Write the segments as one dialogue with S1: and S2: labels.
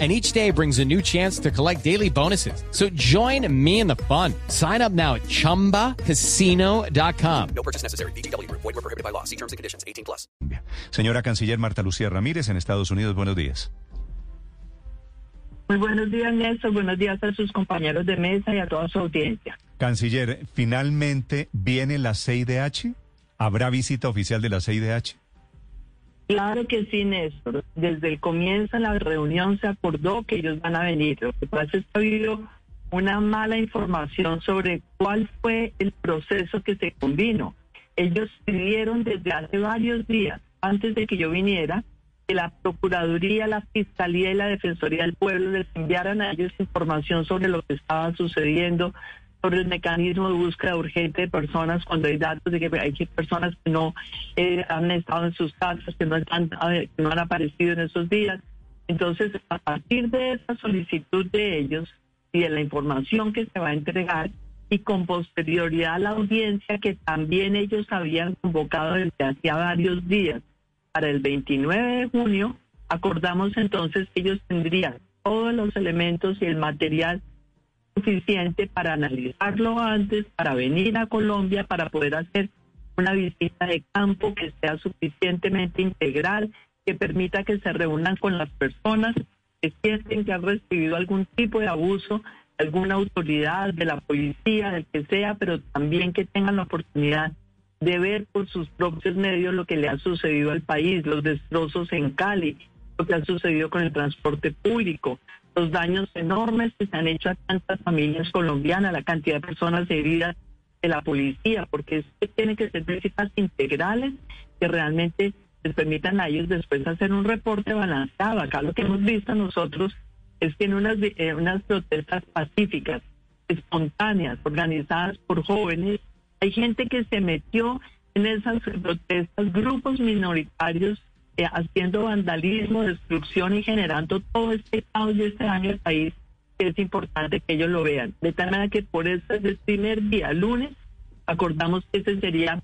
S1: and each day brings a new chance to collect daily bonuses. So join me in the fun. Sign up now at ChumbaCasino.com.
S2: No purchase necessary. BGW. Void were prohibited by law. See terms and conditions. 18 plus.
S3: Señora Canciller Marta Lucía Ramírez en Estados Unidos, buenos días.
S4: Muy buenos días, Néstor. Buenos días a sus compañeros de mesa y a toda su audiencia.
S3: Canciller, ¿finalmente viene la CIDH? ¿Habrá visita oficial de la CIDH?
S4: Claro que sí, Néstor. Desde el comienzo de la reunión se acordó que ellos van a venir. Lo que pasa es que ha habido una mala información sobre cuál fue el proceso que se combinó. Ellos pidieron desde hace varios días, antes de que yo viniera, que la Procuraduría, la Fiscalía y la Defensoría del Pueblo les enviaran a ellos información sobre lo que estaba sucediendo, sobre el mecanismo de búsqueda urgente de personas cuando hay datos de que hay personas que no eh, han estado en sus casas, que no, están, que no han aparecido en esos días. Entonces, a partir de esa solicitud de ellos y de la información que se va a entregar, y con posterioridad a la audiencia que también ellos habían convocado desde hacía varios días para el 29 de junio, acordamos entonces que ellos tendrían todos los elementos y el material suficiente para analizarlo antes, para venir a Colombia, para poder hacer una visita de campo que sea suficientemente integral, que permita que se reúnan con las personas que sienten que han recibido algún tipo de abuso, alguna autoridad de la policía, del que sea, pero también que tengan la oportunidad de ver por sus propios medios lo que le ha sucedido al país, los destrozos en Cali, lo que ha sucedido con el transporte público, los daños enormes que se han hecho a tantas familias colombianas, la cantidad de personas heridas de la policía, porque es tiene que ser visitas integrales que realmente les permitan a ellos después hacer un reporte balanceado. Acá lo que hemos visto nosotros es que en unas, eh, unas protestas pacíficas, espontáneas, organizadas por jóvenes, hay gente que se metió en esas protestas, grupos minoritarios eh, haciendo vandalismo, destrucción y generando todo este caos y este daño al país, que es importante que ellos lo vean. De tal manera que por eso el primer día, lunes, acordamos que ese sería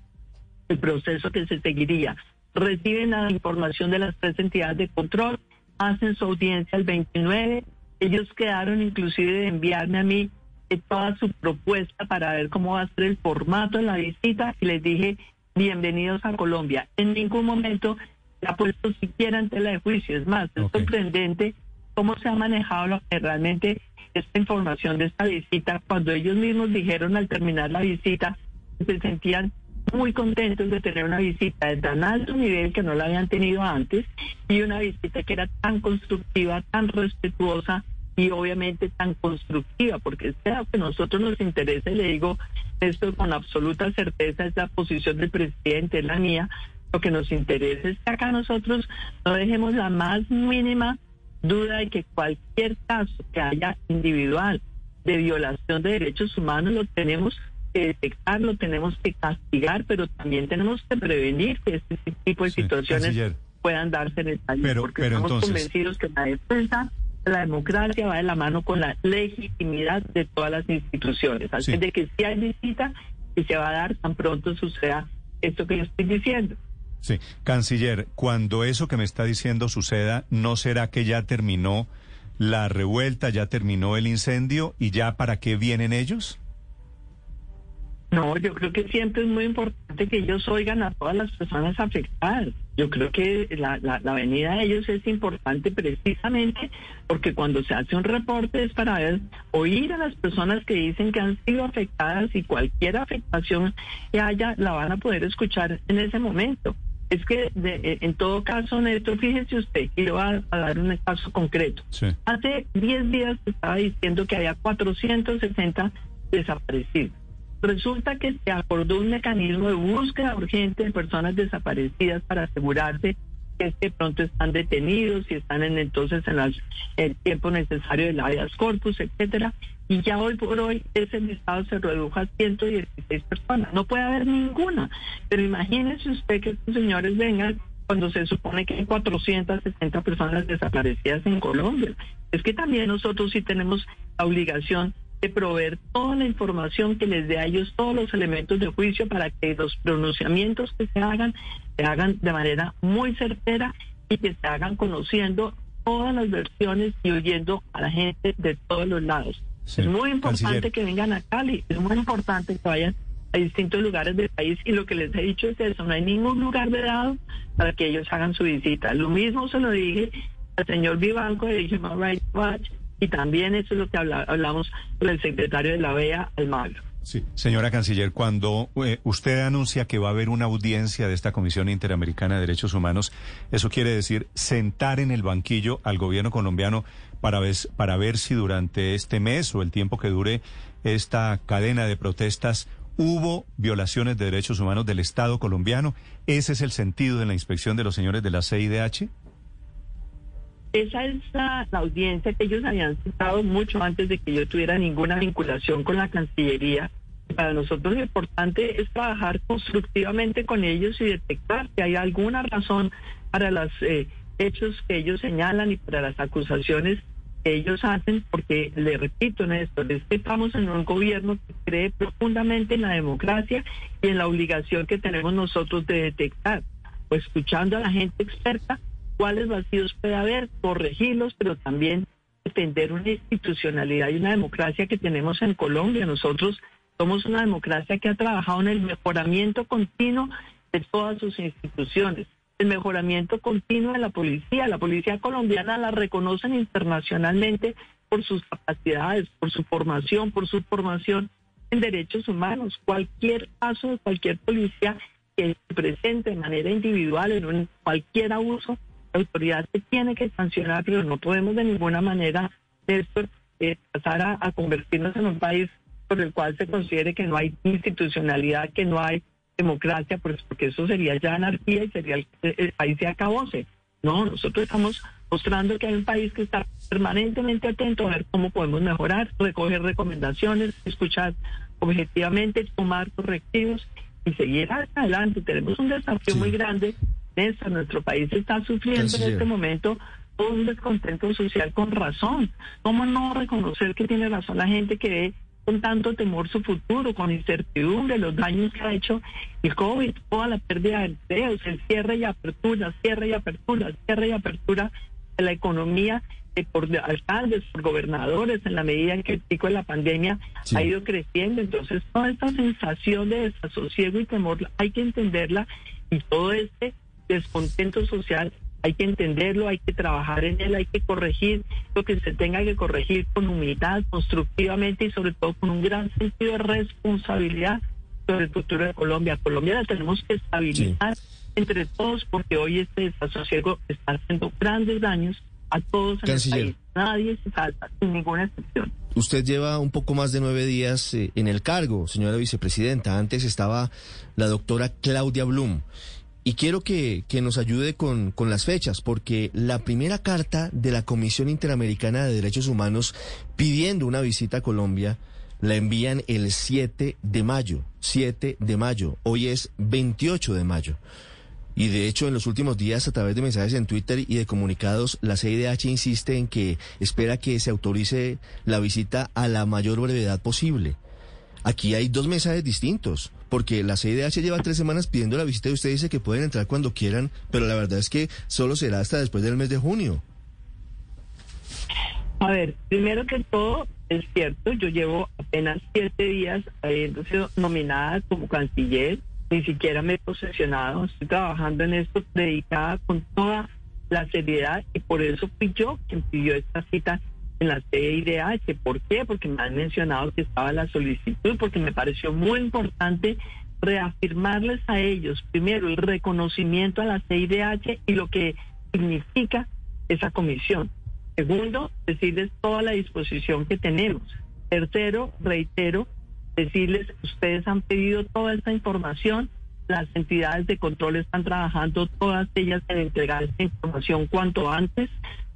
S4: el proceso que se seguiría. Reciben la información de las tres entidades de control, hacen su audiencia el 29, ellos quedaron inclusive de enviarme a mí eh, toda su propuesta para ver cómo va a ser el formato de la visita y les dije, bienvenidos a Colombia. En ningún momento ha puesto siquiera en tela de juicio. Es más, es sorprendente cómo se ha manejado lo que realmente esta información de esta visita, cuando ellos mismos dijeron al terminar la visita se sentían muy contentos de tener una visita de tan alto nivel que no la habían tenido antes y una visita que era tan constructiva, tan respetuosa y obviamente tan constructiva, porque sea que a nosotros nos interesa, y le digo esto con absoluta certeza, es la posición del presidente, la mía, lo que nos interesa es que acá nosotros no dejemos la más mínima duda de que cualquier caso que haya individual de violación de derechos humanos lo tenemos que detectar, lo tenemos que castigar, pero también tenemos que prevenir que este tipo de situaciones puedan darse en el país, porque estamos convencidos que la defensa de la democracia va de la mano con la legitimidad de todas las instituciones. Así de que si hay visita y se va a dar tan pronto suceda esto que yo estoy diciendo.
S3: Sí, canciller, cuando eso que me está diciendo suceda, ¿no será que ya terminó la revuelta, ya terminó el incendio y ya para qué vienen ellos?
S4: No, yo creo que siempre es muy importante que ellos oigan a todas las personas afectadas. Yo creo que la, la, venida de ellos es importante precisamente porque cuando se hace un reporte es para oír a las personas que dicen que han sido afectadas y cualquier afectación que haya la van a poder escuchar en ese momento. Es que eh, en todo caso, Neto, fíjese usted, y le voy a, dar un caso concreto. Hace 10 días estaba diciendo que había 460 desaparecidos. Resulta que se acordó un mecanismo de búsqueda urgente de personas desaparecidas para asegurarse es que pronto están detenidos, si están en entonces en las, el tiempo necesario del habeas corpus, etcétera. Y ya hoy por hoy ese listado se redujo a 116 personas. No puede haber ninguna. Pero imagínese usted que estos señores vengan cuando se supone que hay 460 personas desaparecidas en Colombia. Es que también nosotros sí tenemos la obligación de proveer toda la información que les dé a ellos todos los elementos de juicio para que los pronunciamientos que se hagan se hagan de manera muy certera y que se hagan conociendo todas las versiones y oyendo a la gente de todos los lados.
S3: Sí,
S4: es muy importante
S3: canciller.
S4: que vengan a Cali, es muy importante que vayan a distintos lugares del país y lo que les he dicho es eso, no hay ningún lugar vedado para que ellos hagan su visita. Lo mismo se lo dije al señor Vivanco de Human Rights Watch y también eso es lo que habla- hablamos con el secretario de la OEA, Almagro.
S3: Sí. Señora Canciller, cuando eh, usted anuncia que va a haber una audiencia de esta Comisión Interamericana de Derechos Humanos, eso quiere decir sentar en el banquillo al gobierno colombiano para para ver si durante este mes o el tiempo que dure esta cadena de protestas hubo violaciones de derechos humanos del Estado colombiano. ¿Ese es el sentido de la inspección de los señores de la CIDH?
S4: Esa es la, audiencia que ellos habían citado mucho antes de que yo tuviera ninguna vinculación con la Cancillería. Para nosotros lo importante es trabajar constructivamente con ellos y detectar si hay alguna razón para los hechos que ellos señalan y para las acusaciones que ellos hacen, porque le repito, Néstor, es que estamos en un gobierno que cree profundamente en la democracia y en la obligación que tenemos nosotros de detectar, o escuchando a la gente experta cuáles vacíos puede haber, corregirlos, pero también defender una institucionalidad y una democracia que tenemos en Colombia. Nosotros somos una democracia que ha trabajado en el mejoramiento continuo de todas sus instituciones, el mejoramiento continuo de la policía. La policía colombiana la reconocen internacionalmente por sus capacidades, por su formación, por su formación en derechos humanos. Cualquier paso de cualquier policía que se presente de manera individual en un, cualquier abuso la autoridad se tiene que sancionar, pero no podemos de ninguna manera, Néstor, eh, pasar a, a, convertirnos en un país por el cual se considere que no hay institucionalidad, que no hay democracia, pues porque eso sería ya anarquía y sería el, el país se acabóse. No, nosotros estamos mostrando que hay un país que está permanentemente atento a ver cómo podemos mejorar, recoger recomendaciones, escuchar objetivamente, tomar correctivos y seguir adelante. Tenemos un desafío sí. muy grande nuestro país está sufriendo en este momento un descontento social con razón. ¿Cómo no reconocer que tiene razón la gente que ve con tanto temor su futuro, con incertidumbre, los daños que ha hecho el COVID, toda la pérdida de empleos, el cierre y apertura, cierre y apertura, cierre y apertura de la economía eh, por alcaldes, por gobernadores, en la medida en que el pico de la pandemia sí. ha ido creciendo. Entonces, toda esta sensación de desasosiego y temor hay que entenderla y todo este descontento social hay que entenderlo, hay que trabajar en él, hay que corregir lo que se tenga que corregir con humildad, constructivamente y sobre todo con un gran sentido de responsabilidad sobre el futuro de Colombia. Colombia la tenemos que estabilizar sí. entre todos porque hoy este desasosiego está haciendo grandes daños a todos en
S5: Canciller.
S4: el país. Nadie se salta, sin ninguna excepción.
S5: Usted lleva un poco más de nueve días eh, en el cargo, señora vicepresidenta. Antes estaba la doctora Claudia Blum. Y quiero que, que nos ayude con, con, las fechas, porque la primera carta de la Comisión Interamericana de Derechos Humanos pidiendo una visita a Colombia la envían el 7 de mayo. 7 de mayo. Hoy es 28 de mayo. Y de hecho, en los últimos días, a través de mensajes en Twitter y de comunicados, la CIDH insiste en que espera que se autorice la visita a la mayor brevedad posible. Aquí hay dos mensajes distintos, porque la CIDH lleva tres semanas pidiendo la visita y usted dice que pueden entrar cuando quieran, pero la verdad es que solo será hasta después del mes de junio.
S4: A ver, primero que todo, es cierto, yo llevo apenas siete días habiendo sido nominada como canciller, ni siquiera me he posesionado, estoy trabajando en esto dedicada con toda la seriedad y por eso fui yo quien pidió esta cita en la CIDH. ¿Por qué? Porque me han mencionado que estaba la solicitud, porque me pareció muy importante reafirmarles a ellos, primero, el reconocimiento a la CIDH y lo que significa esa comisión. Segundo, decirles toda la disposición que tenemos. Tercero, reitero, decirles, ustedes han pedido toda esta información, las entidades de control están trabajando todas ellas en entregar esta información cuanto antes.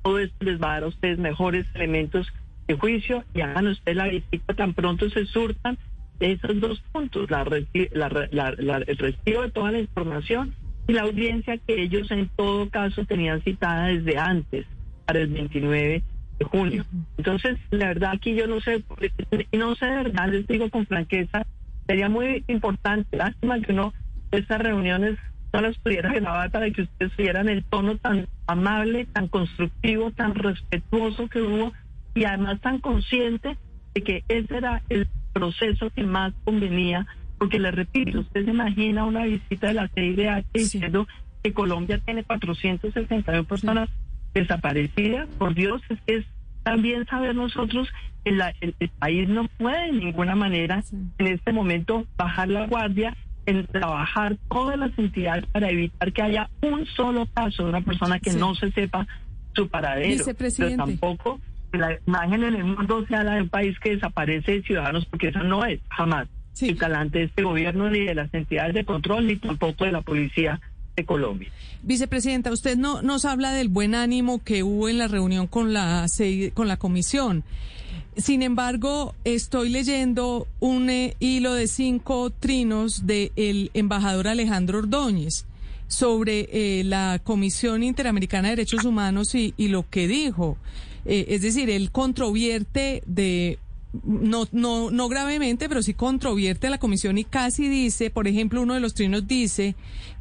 S4: Todo esto les va a dar a ustedes mejores elementos de juicio y hagan ustedes la visita tan pronto se surtan esos dos puntos, la, el retiro de toda la información y la audiencia que ellos en todo caso tenían citada desde antes, para el 29 de junio. Entonces, la verdad aquí yo no sé, no sé de verdad, les digo con franqueza, sería muy importante, lástima que uno estas reuniones no las pudiera grabar para que ustedes vieran el tono tan amable, tan constructivo, tan respetuoso que hubo y además tan consciente de que ese era el proceso que más convenía, porque le repito, usted se imagina una visita de la CIDH diciendo que Colombia tiene 461 personas desaparecidas, por Dios, es que es también saber nosotros que el, país no puede de ninguna manera en este momento bajar la guardia en trabajar todas las entidades para evitar que haya un solo caso de una persona que no se sepa su paradero. Pero tampoco la imagen en el mundo sea la de un país que desaparece de ciudadanos, porque eso no es jamás el talante de este gobierno ni de las entidades de control, ni tampoco de la policía de Colombia.
S6: Vicepresidenta, usted no nos habla del buen ánimo que hubo en la reunión con la con la comisión. Sin embargo, estoy leyendo un eh, hilo de cinco trinos del embajador Alejandro Ordóñez sobre eh, la Comisión Interamericana de Derechos Humanos y, lo que dijo. Eh, es decir, él controvierte de no, no, no gravemente, pero sí controvierte a la comisión y casi dice, por ejemplo, uno de los trinos dice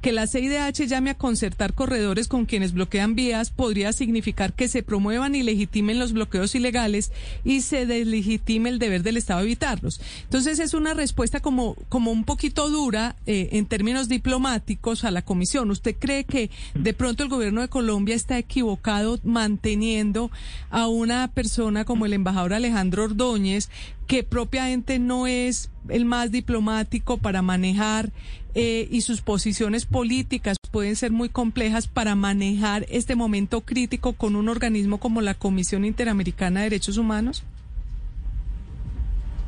S6: que la CIDH llame a concertar corredores con quienes bloquean vías podría significar que se promuevan y legitimen los bloqueos ilegales y se deslegitime el deber del Estado evitarlos. Entonces es una respuesta como, como un poquito dura eh, en términos diplomáticos a la comisión. ¿Usted cree que de pronto el gobierno de Colombia está equivocado manteniendo a una persona como el embajador Alejandro Ordóñez que propiamente no es el más diplomático para manejar eh, y sus posiciones políticas pueden ser muy complejas para manejar este momento crítico con un organismo como la Comisión Interamericana de Derechos Humanos?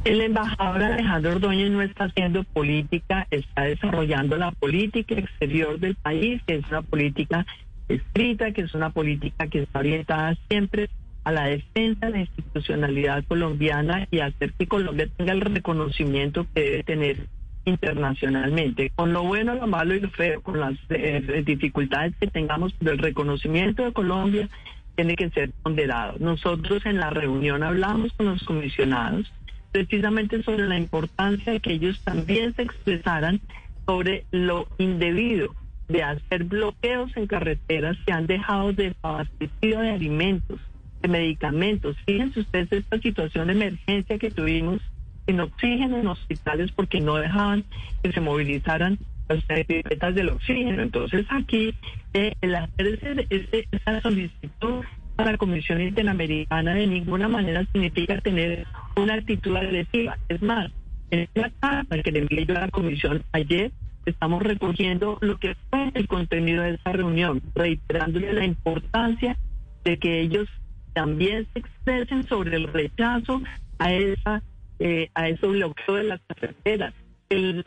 S4: El embajador Alejandro Ordóñez no está haciendo política, está desarrollando la política exterior del país, que es una política escrita, que es una política que está orientada siempre a la defensa de la institucionalidad colombiana y hacer que Colombia tenga el reconocimiento que debe tener internacionalmente, con lo bueno, lo malo y lo feo, con las eh, dificultades que tengamos, pero el reconocimiento de Colombia tiene que ser ponderado. Nosotros en la reunión hablamos con los comisionados precisamente sobre la importancia de que ellos también se expresaran sobre lo indebido de hacer bloqueos en carreteras que han dejado desabastecido de alimentos, medicamentos. Fíjense ustedes esta situación de emergencia que tuvimos en oxígeno en hospitales porque no dejaban que se movilizaran las pipetas del oxígeno. Entonces aquí eh, el hacer esa solicitud a la Comisión Interamericana de ninguna manera significa tener una actitud agresiva. Es más, en la carta que le envié yo a la Comisión ayer, estamos recogiendo lo que fue el contenido de esa reunión, reiterándole la importancia de que ellos también se expresen sobre el rechazo a esa eh, a ese bloqueo de las carreteras, el,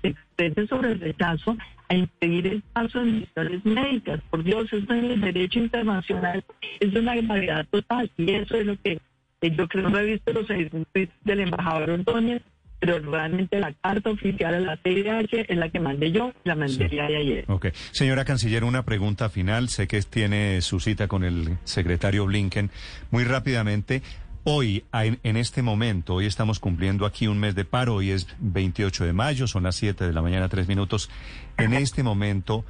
S4: se expresen sobre el rechazo a impedir el paso de misiones médicas. Por Dios, eso en el derecho internacional es una gravedad total y eso es lo que eh, yo creo no he visto los del embajador Ordóñez, pero realmente la carta oficial a la CIDH es la que mandé yo, la mandé de ayer.
S3: Ok. Señora Canciller, una pregunta final. Sé que tiene su cita con el secretario Blinken. Muy rápidamente, Hoy, en este momento, hoy estamos cumpliendo aquí un mes de paro, hoy es 28 de mayo, son las 7 de la mañana, tres minutos. En este momento,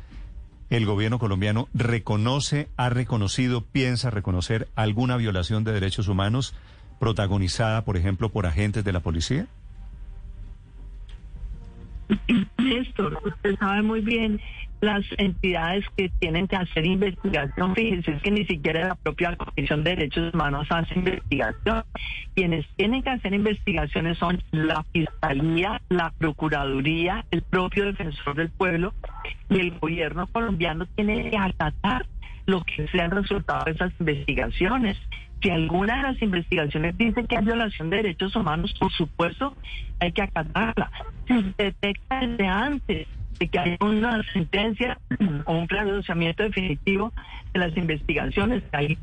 S3: el gobierno colombiano reconoce, ha reconocido, piensa reconocer alguna violación de derechos humanos protagonizada, por ejemplo, por agentes de la policía.
S4: Néstor, usted sabe muy bien las entidades que tienen que hacer investigación, fíjense, es que ni siquiera la propia Comisión de Derechos Humanos hace investigación. Quienes tienen que hacer investigaciones son la Fiscalía, la Procuraduría, el propio Defensor del Pueblo y el gobierno colombiano tiene que acatar lo que sea el resultado de esas investigaciones. Si alguna de las investigaciones dice que hay violación de derechos humanos, por supuesto, hay que acatarla. Si se detecta desde antes de que haya una sentencia o un pronunciamiento definitivo de las investigaciones. Hay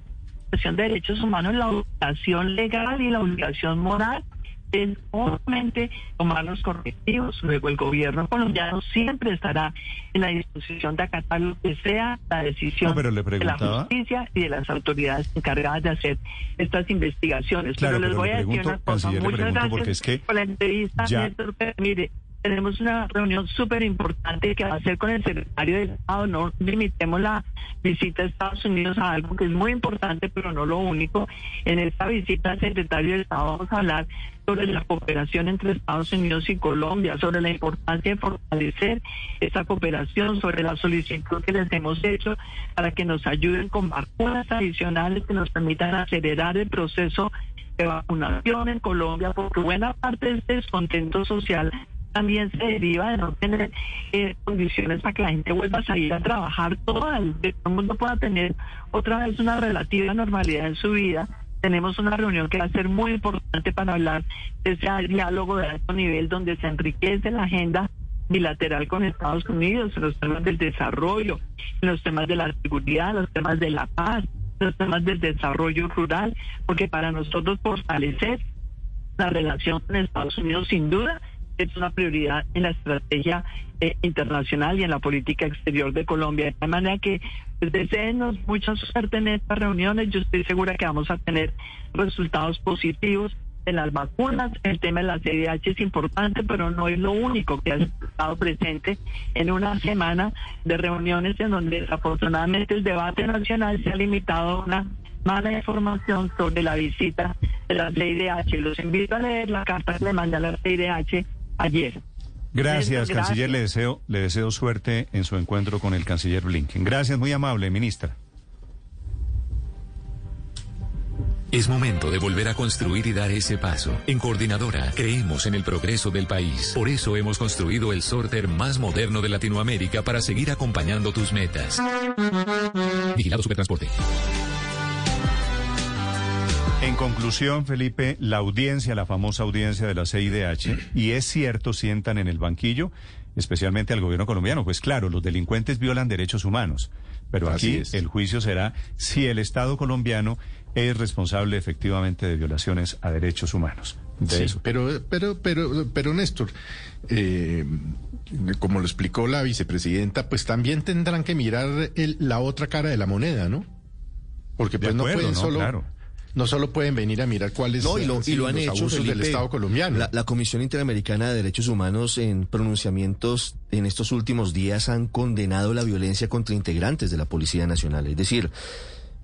S4: cuestión de derechos humanos, la obligación legal y la obligación moral es obviamente tomar los correctivos. Luego el gobierno colombiano siempre estará en la disposición de acatar lo que sea la decisión
S3: No, pero le
S4: de la justicia y de las autoridades encargadas de hacer estas investigaciones.
S3: Claro,
S4: pero les voy a decir una cosa. Muchas gracias
S3: porque es que
S4: por la entrevista,
S3: ya-
S4: Néstor, mire, tenemos una reunión súper importante que va a ser con el secretario de Estado. No limitemos la visita a Estados Unidos a algo que es muy importante, pero no lo único. En esta visita al secretario de Estado vamos a hablar sobre la cooperación entre Estados Unidos y Colombia, sobre la importancia de fortalecer esta cooperación, sobre la solicitud que les hemos hecho para que nos ayuden con vacunas adicionales que nos permitan acelerar el proceso de vacunación en Colombia, porque buena parte de este descontento social también se deriva de no tener eh, condiciones para que la gente vuelva a salir a trabajar todo el mundo pueda tener otra vez una relativa normalidad en su vida. Tenemos una reunión que va a ser muy importante para hablar de ese diálogo de alto nivel donde se enriquece la agenda bilateral con Estados Unidos en los temas del desarrollo, en los temas de la seguridad, los temas de la paz, los temas del desarrollo rural, porque para nosotros fortalecer la relación con Estados Unidos sin duda es una prioridad en la estrategia eh, internacional y en la política exterior de Colombia. De manera que pues, deseenos mucha suerte en estas reuniones. Yo estoy segura que vamos a tener resultados positivos en las vacunas. El tema de la CIDH es importante, pero no es lo único que ha estado presente en una semana de reuniones en donde desafortunadamente el debate nacional se ha limitado a una mala información sobre la visita de la CIDH. Los invito a leer la carta que le mandé a la CIDH ayer.
S3: Gracias, canciller. Le deseo, le deseo suerte en su encuentro con el canciller Blinken. Gracias, muy amable, ministra.
S7: Es momento de volver a construir y dar ese paso. En Coordinadora creemos en el progreso del país. Por eso hemos construido el sorter más moderno de Latinoamérica para seguir acompañando tus metas. Vigilado Supertransporte.
S3: En conclusión, Felipe, la audiencia, la famosa audiencia de la CIDH, y es cierto, sientan en el banquillo, especialmente al gobierno colombiano. Pues claro, los delincuentes violan derechos humanos, pero
S5: Así
S3: aquí
S5: es.
S3: el juicio será si el Estado colombiano es responsable efectivamente de violaciones a derechos humanos. De
S8: Sí,
S3: eso.
S8: pero, pero, pero, pero Néstor, eh, como lo explicó la vicepresidenta, pues también tendrán que mirar el- la otra cara de la moneda, ¿no? Porque pues no pueden
S3: no,
S8: solo,
S3: claro.
S8: No solo pueden venir a mirar cuáles
S5: No, y lo,
S8: han
S5: y
S8: sido
S5: lo han
S8: los
S5: hecho,
S8: abusos del. Estado colombiano.
S5: La, la Comisión Interamericana de Derechos Humanos en pronunciamientos en estos últimos días han condenado la violencia contra integrantes de la Policía Nacional. Es decir,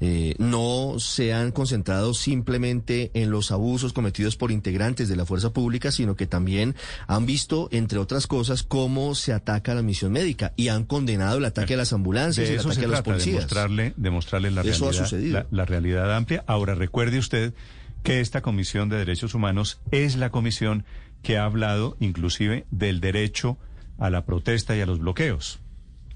S5: eh, no se han concentrado simplemente en los abusos cometidos por integrantes de la fuerza pública, sino que también han visto, entre otras cosas, cómo se ataca a la misión médica y han condenado el ataque a las ambulancias
S3: De
S5: el ataque
S3: se
S5: a los policías.
S3: mostrarle, de mostrarle la,
S5: Eso ha sucedido.
S3: la, la realidad amplia. Ahora, recuerde usted que esta Comisión de Derechos Humanos es la comisión que ha hablado inclusive del derecho a la protesta y a los bloqueos.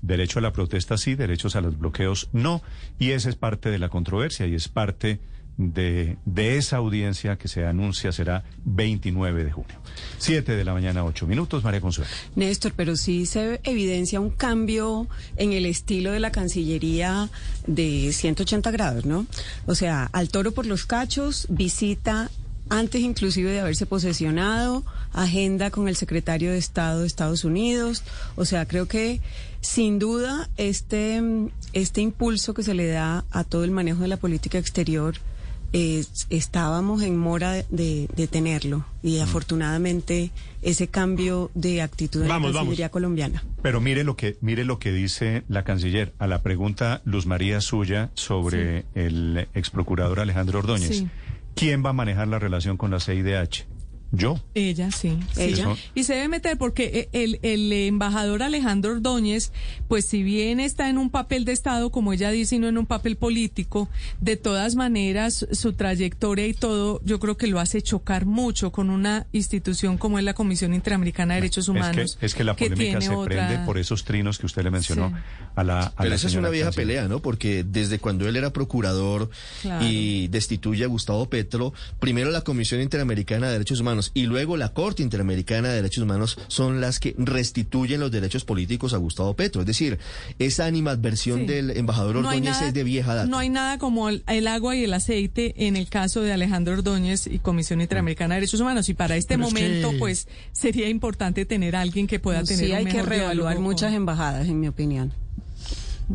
S3: Derecho a la protesta sí, derechos a los bloqueos no. Y esa es parte de la controversia y es parte de, de esa audiencia que se anuncia será 29 de junio. Siete de la mañana, ocho minutos, María Consuelo.
S9: Néstor, pero sí se evidencia un cambio en el estilo de la Cancillería de 180 grados, ¿no? O sea, al toro por los cachos, visita antes inclusive de haberse posesionado, agenda con el secretario de Estado de Estados Unidos. O sea, creo que sin duda este, este impulso que se le da a todo el manejo de la política exterior eh, estábamos en mora de, de tenerlo y afortunadamente ese cambio de actitud en
S3: Vamos,
S9: la
S3: vamos.
S9: Cancillería colombiana.
S3: Pero mire lo que mire lo que dice la canciller a la pregunta Luz María suya sobre el ex procurador Alejandro Ordóñez.
S6: Sí.
S3: ¿Quién va a manejar la relación con la CIDH? Yo.
S6: Ella, sí. sí.
S9: Ella.
S6: Y se debe meter porque eh, el, el embajador Alejandro Ordóñez, pues si bien está en un papel de Estado, como ella dice, y no en un papel político, de todas maneras su trayectoria y todo, yo creo que lo hace chocar mucho con una institución como es la Comisión Interamericana de Derechos Humanos.
S3: Es que, es que la polémica
S6: tiene
S3: se
S6: otra-
S3: prende por esos trinos que usted le mencionó
S6: Sí.
S3: a la a
S5: Pero
S3: la
S5: esa es una vieja
S3: canciller.
S5: pelea, ¿no? Porque desde cuando él era procurador
S6: Claro.
S5: y destituye a Gustavo Petro, primero la Comisión Interamericana de Derechos Humanos Humanos y luego la Corte Interamericana de Derechos Humanos son las que restituyen los derechos políticos a Gustavo Petro. Es decir, esa animadversión
S6: Sí.
S5: del embajador
S6: No hay
S5: Ordóñez
S6: nada-
S5: es de vieja data.
S6: No hay nada como el, el agua y el aceite en el caso de Alejandro Ordóñez y Comisión Interamericana de Derechos Humanos. Y para este
S10: Pero es
S6: momento,
S10: que-
S6: pues, sería importante tener a alguien que pueda tener
S9: Sí,
S6: un
S9: hay que reevaluar
S6: diálogo
S9: muchas embajadas, en mi opinión.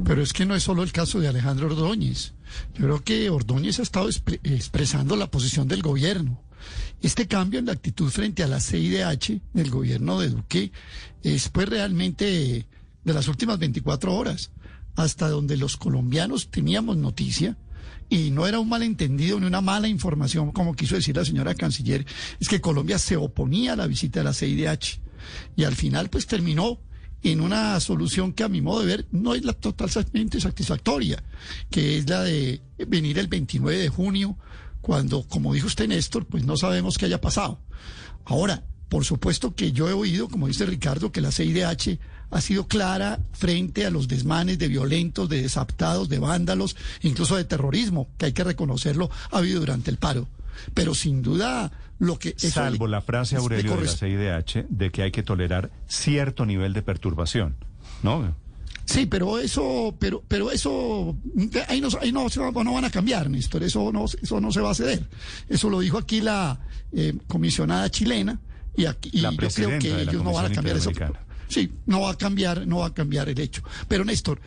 S10: Pero es que no es solo el caso de Alejandro Ordóñez. Yo creo que Ordóñez ha estado expre- expresando la posición del gobierno. Este cambio en la actitud frente a la CIDH del gobierno de Duque es pues realmente de las últimas 24 horas, hasta donde los colombianos teníamos noticia y no era un malentendido ni una mala información, como quiso decir la señora canciller, es que Colombia se oponía a la visita de la CIDH y al final pues terminó en una solución que a mi modo de ver no es la totalmente satisfactoria, que es la de venir el 29 de junio, cuando, como dijo usted Néstor, pues no sabemos qué haya pasado. Ahora, por supuesto que yo he oído, como dice Ricardo, que la CIDH ha sido clara frente a los desmanes de violentos, de desaptados, de vándalos, incluso de terrorismo, que hay que reconocerlo, ha habido durante el paro. Pero sin duda lo que...
S3: Salvo la frase, Aurelio, de la CIDH, de que hay que tolerar cierto nivel de perturbación, ¿no?
S10: Sí, pero eso, pero, pero eso, ahí no, ahí no, no van a cambiar, Néstor, eso no, eso no se va a ceder. Eso lo dijo aquí la eh, comisionada chilena y, aquí, y yo creo que ellos no van a cambiar eso. Sí, no va a cambiar, no va a cambiar el hecho. Pero Néstor,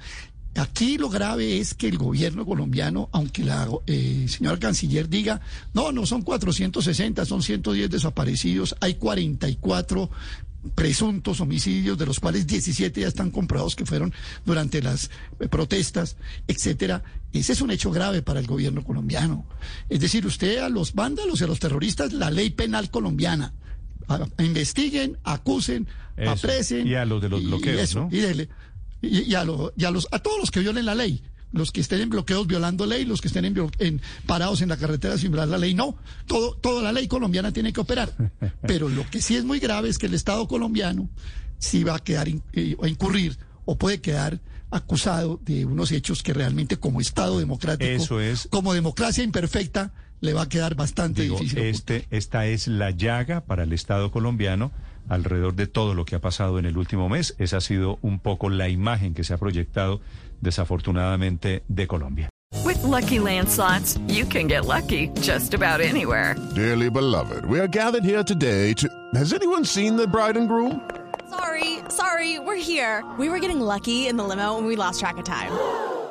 S10: aquí lo grave es que el gobierno colombiano, aunque la eh, señora canciller diga, no, no son 460, son 110 desaparecidos, hay 44 presuntos homicidios, de los cuales 17 ya están comprobados que fueron durante las eh, protestas, etcétera. Ese es un hecho grave para el gobierno colombiano. Es decir, usted a los vándalos y a los terroristas, la ley penal colombiana, a- a- investiguen, acusen,
S3: Eso.
S10: apresen.
S3: Y a los de los
S10: y- y
S3: bloqueos,
S10: eso,
S3: ¿no?
S10: y dele. Y, y a, lo- y a los, a todos los que violen la ley. Los que estén en bloqueos violando ley, los que estén en, parados en la carretera sin violar la ley, no. Todo, toda la ley colombiana tiene que operar. Pero lo que sí es muy grave es que el Estado colombiano sí va a quedar eh, a incurrir o puede quedar acusado de unos hechos que realmente como Estado democrático,
S3: Eso es.
S10: como democracia imperfecta, le va a quedar bastante
S3: Digo,
S10: difícil.
S3: este, esta es la llaga para el Estado colombiano alrededor de todo lo que ha pasado en el último mes. Esa ha sido un poco la imagen que se ha proyectado desafortunadamente de Colombia.
S11: With Lucky Land slots, you can get lucky just about anywhere.
S12: Dearly beloved, we are gathered here today to. Has anyone seen the bride and groom?
S13: Sorry, sorry, we're here. We were getting lucky in the limo and we lost track of time.